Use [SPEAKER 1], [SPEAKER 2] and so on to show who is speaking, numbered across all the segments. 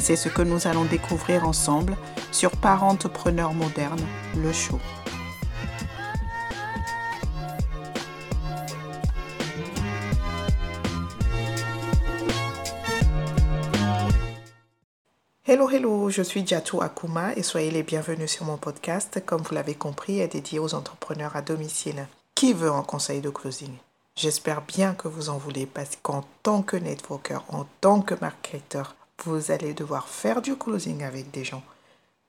[SPEAKER 1] C'est ce que nous allons découvrir ensemble sur Parentepreneur moderne, le show. Hello, hello, je suis Jatou Akuma et soyez les bienvenus sur mon podcast. Comme vous l'avez compris, est dédié aux entrepreneurs à domicile. Qui veut un conseil de closing? J'espère bien que vous en voulez parce qu'en tant que networker, en tant que marketeur, vous allez devoir faire du closing avec des gens.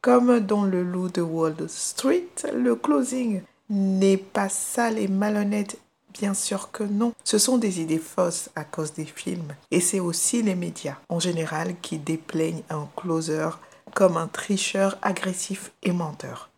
[SPEAKER 1] Comme dans le loup de Wall Street, le closing n'est pas sale et malhonnête Bien sûr que non. Ce sont des idées fausses à cause des films. Et c'est aussi les médias en général qui déplaignent un closer comme un tricheur agressif et menteur.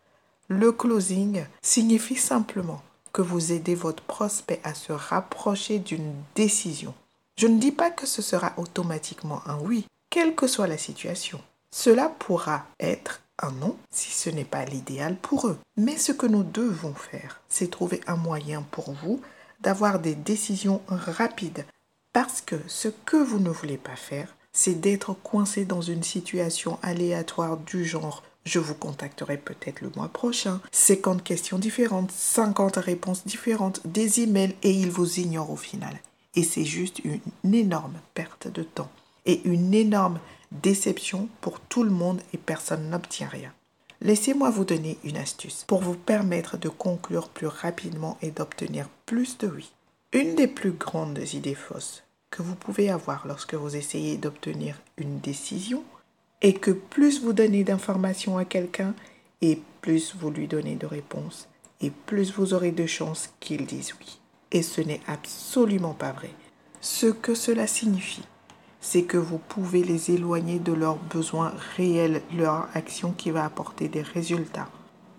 [SPEAKER 1] Le closing signifie simplement que vous aidez votre prospect à se rapprocher d'une décision. Je ne dis pas que ce sera automatiquement un oui, quelle que soit la situation. Cela pourra être un non si ce n'est pas l'idéal pour eux. Mais ce que nous devons faire, c'est trouver un moyen pour vous d'avoir des décisions rapides. Parce que ce que vous ne voulez pas faire, c'est d'être coincé dans une situation aléatoire du genre je vous contacterai peut-être le mois prochain, 50 questions différentes, 50 réponses différentes, des emails et ils vous ignorent au final. Et c'est juste une énorme perte de temps et une énorme déception pour tout le monde et personne n'obtient rien. Laissez-moi vous donner une astuce pour vous permettre de conclure plus rapidement et d'obtenir plus de oui. Une des plus grandes idées fausses que vous pouvez avoir lorsque vous essayez d'obtenir une décision est que plus vous donnez d'informations à quelqu'un et plus vous lui donnez de réponses et plus vous aurez de chances qu'il dise oui. Et ce n'est absolument pas vrai. Ce que cela signifie, c'est que vous pouvez les éloigner de leurs besoins réels, leur action qui va apporter des résultats.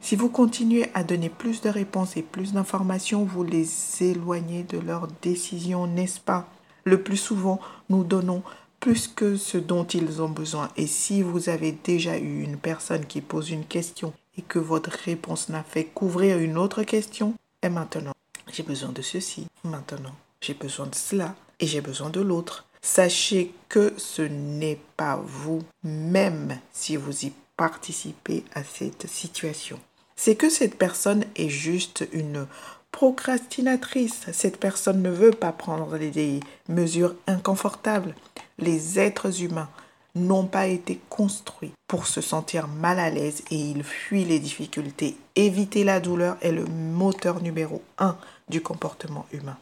[SPEAKER 1] Si vous continuez à donner plus de réponses et plus d'informations, vous les éloignez de leurs décisions, n'est-ce pas? Le plus souvent, nous donnons plus que ce dont ils ont besoin. Et si vous avez déjà eu une personne qui pose une question et que votre réponse n'a fait qu'ouvrir une autre question, et maintenant, j'ai besoin de ceci, maintenant, j'ai besoin de cela et j'ai besoin de l'autre. Sachez que ce n'est pas vous, même si vous y participez à cette situation. C'est que cette personne est juste une procrastinatrice. Cette personne ne veut pas prendre des mesures inconfortables. Les êtres humains n'ont pas été construits pour se sentir mal à l'aise et ils fuient les difficultés. Éviter la douleur est le moteur numéro un du comportement humain.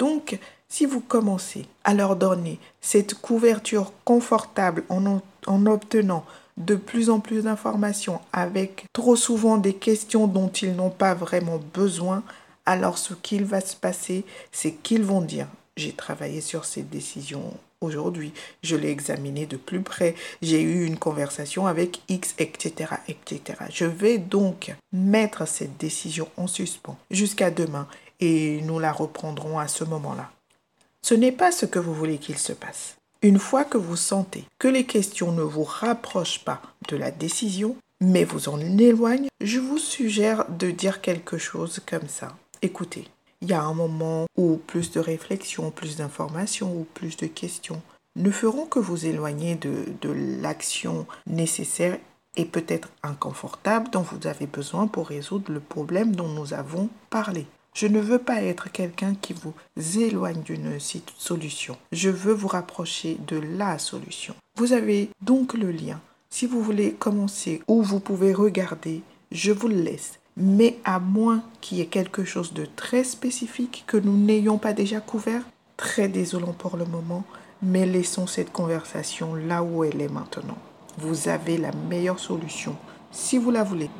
[SPEAKER 1] Donc, si vous commencez à leur donner cette couverture confortable en, en obtenant de plus en plus d'informations avec trop souvent des questions dont ils n'ont pas vraiment besoin, alors ce qu'il va se passer, c'est qu'ils vont dire, j'ai travaillé sur cette décision aujourd'hui, je l'ai examiné de plus près, j'ai eu une conversation avec X, etc., etc. Je vais donc mettre cette décision en suspens jusqu'à demain et nous la reprendrons à ce moment-là. Ce n'est pas ce que vous voulez qu'il se passe. Une fois que vous sentez que les questions ne vous rapprochent pas de la décision, mais vous en éloignent, je vous suggère de dire quelque chose comme ça. Écoutez, il y a un moment où plus de réflexion, plus d'informations ou plus de questions ne feront que vous éloigner de, de l'action nécessaire et peut-être inconfortable dont vous avez besoin pour résoudre le problème dont nous avons parlé. Je ne veux pas être quelqu'un qui vous éloigne d'une solution. Je veux vous rapprocher de la solution. Vous avez donc le lien. Si vous voulez commencer ou vous pouvez regarder, je vous le laisse. Mais à moins qu'il y ait quelque chose de très spécifique que nous n'ayons pas déjà couvert, très désolant pour le moment, mais laissons cette conversation là où elle est maintenant. Vous avez la meilleure solution si vous la voulez.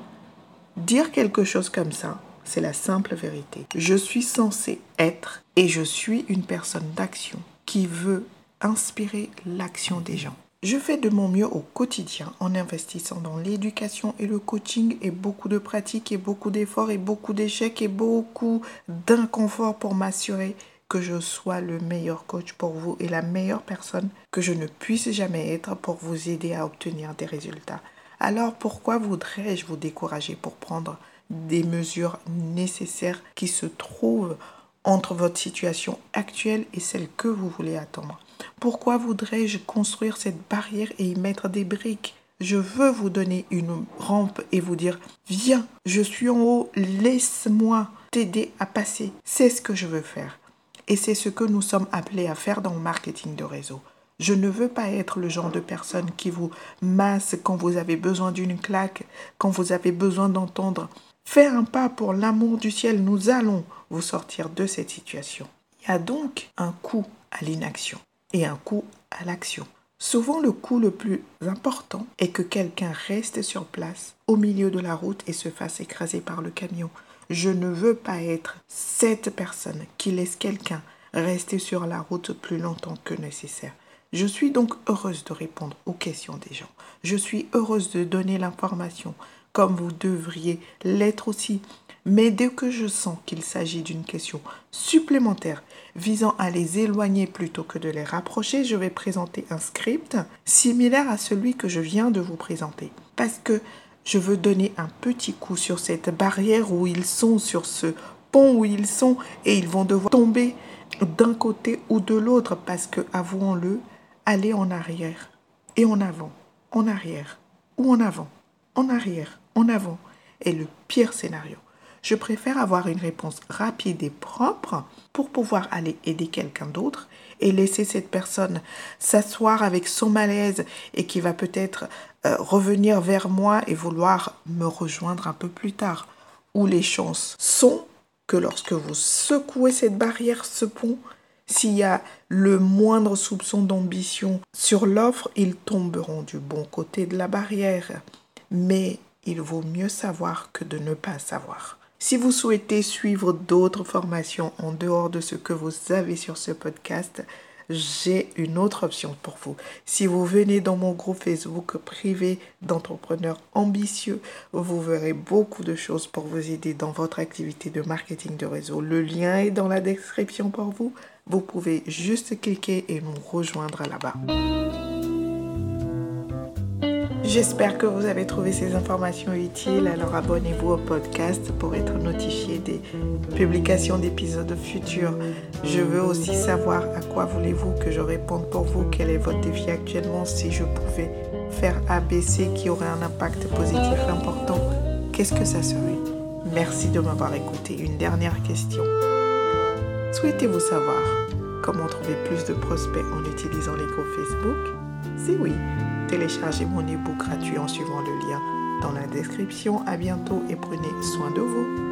[SPEAKER 1] Dire quelque chose comme ça, c'est la simple vérité. Je suis censé être et je suis une personne d'action qui veut inspirer l'action des gens. Je fais de mon mieux au quotidien en investissant dans l'éducation et le coaching et beaucoup de pratiques et beaucoup d'efforts et beaucoup d'échecs et beaucoup d'inconfort pour m'assurer que je sois le meilleur coach pour vous et la meilleure personne que je ne puisse jamais être pour vous aider à obtenir des résultats. Alors pourquoi voudrais-je vous décourager pour prendre des mesures nécessaires qui se trouvent entre votre situation actuelle et celle que vous voulez attendre Pourquoi voudrais-je construire cette barrière et y mettre des briques? Je veux vous donner une rampe et vous dire, viens, je suis en haut, laisse-moi t'aider à passer. C'est ce que je veux faire. Et c'est ce que nous sommes appelés à faire dans le marketing de réseau. Je ne veux pas être le genre de personne qui vous masse quand vous avez besoin d'une claque, quand vous avez besoin d'entendre Fais un pas pour l'amour du ciel, nous allons vous sortir de cette situation. Il y a donc un coût à l'inaction et un coût à l'action. Souvent le coût le plus important est que quelqu'un reste sur place au milieu de la route et se fasse écraser par le camion. Je ne veux pas être cette personne qui laisse quelqu'un rester sur la route plus longtemps que nécessaire. Je suis donc heureuse de répondre aux questions des gens. Je suis heureuse de donner l'information comme vous devriez l'être aussi. Mais dès que je sens qu'il s'agit d'une question supplémentaire visant à les éloigner plutôt que de les rapprocher, je vais présenter un script similaire à celui que je viens de vous présenter. Parce que je veux donner un petit coup sur cette barrière où ils sont, sur ce pont où ils sont, et ils vont devoir tomber d'un côté ou de l'autre parce que, avouons-le, aller en arrière et en avant, en arrière ou en avant, en arrière en avant est le pire scénario. Je préfère avoir une réponse rapide et propre pour pouvoir aller aider quelqu'un d'autre et laisser cette personne s'asseoir avec son malaise et qui va peut-être euh, revenir vers moi et vouloir me rejoindre un peu plus tard. Où les chances sont que lorsque vous secouez cette barrière, ce pont, s'il y a le moindre soupçon d'ambition sur l'offre, ils tomberont du bon côté de la barrière. Mais il vaut mieux savoir que de ne pas savoir. Si vous souhaitez suivre d'autres formations en dehors de ce que vous avez sur ce podcast, j'ai une autre option pour vous. Si vous venez dans mon groupe Facebook privé d'entrepreneurs ambitieux, vous verrez beaucoup de choses pour vous aider dans votre activité de marketing de réseau. Le lien est dans la description pour vous. Vous pouvez juste cliquer et nous rejoindre là-bas. J'espère que vous avez trouvé ces informations utiles. Alors abonnez-vous au podcast pour être notifié des publications d'épisodes futurs. Je veux aussi savoir à quoi voulez-vous que je réponde pour vous. Quel est votre défi actuellement Si je pouvais faire ABC qui aurait un impact positif important, qu'est-ce que ça serait? Merci de m'avoir écouté. Une dernière question. Souhaitez-vous savoir comment trouver plus de prospects en utilisant les groupes Facebook? Si oui, Téléchargez mon ebook gratuit en suivant le lien dans la description. À bientôt et prenez soin de vous.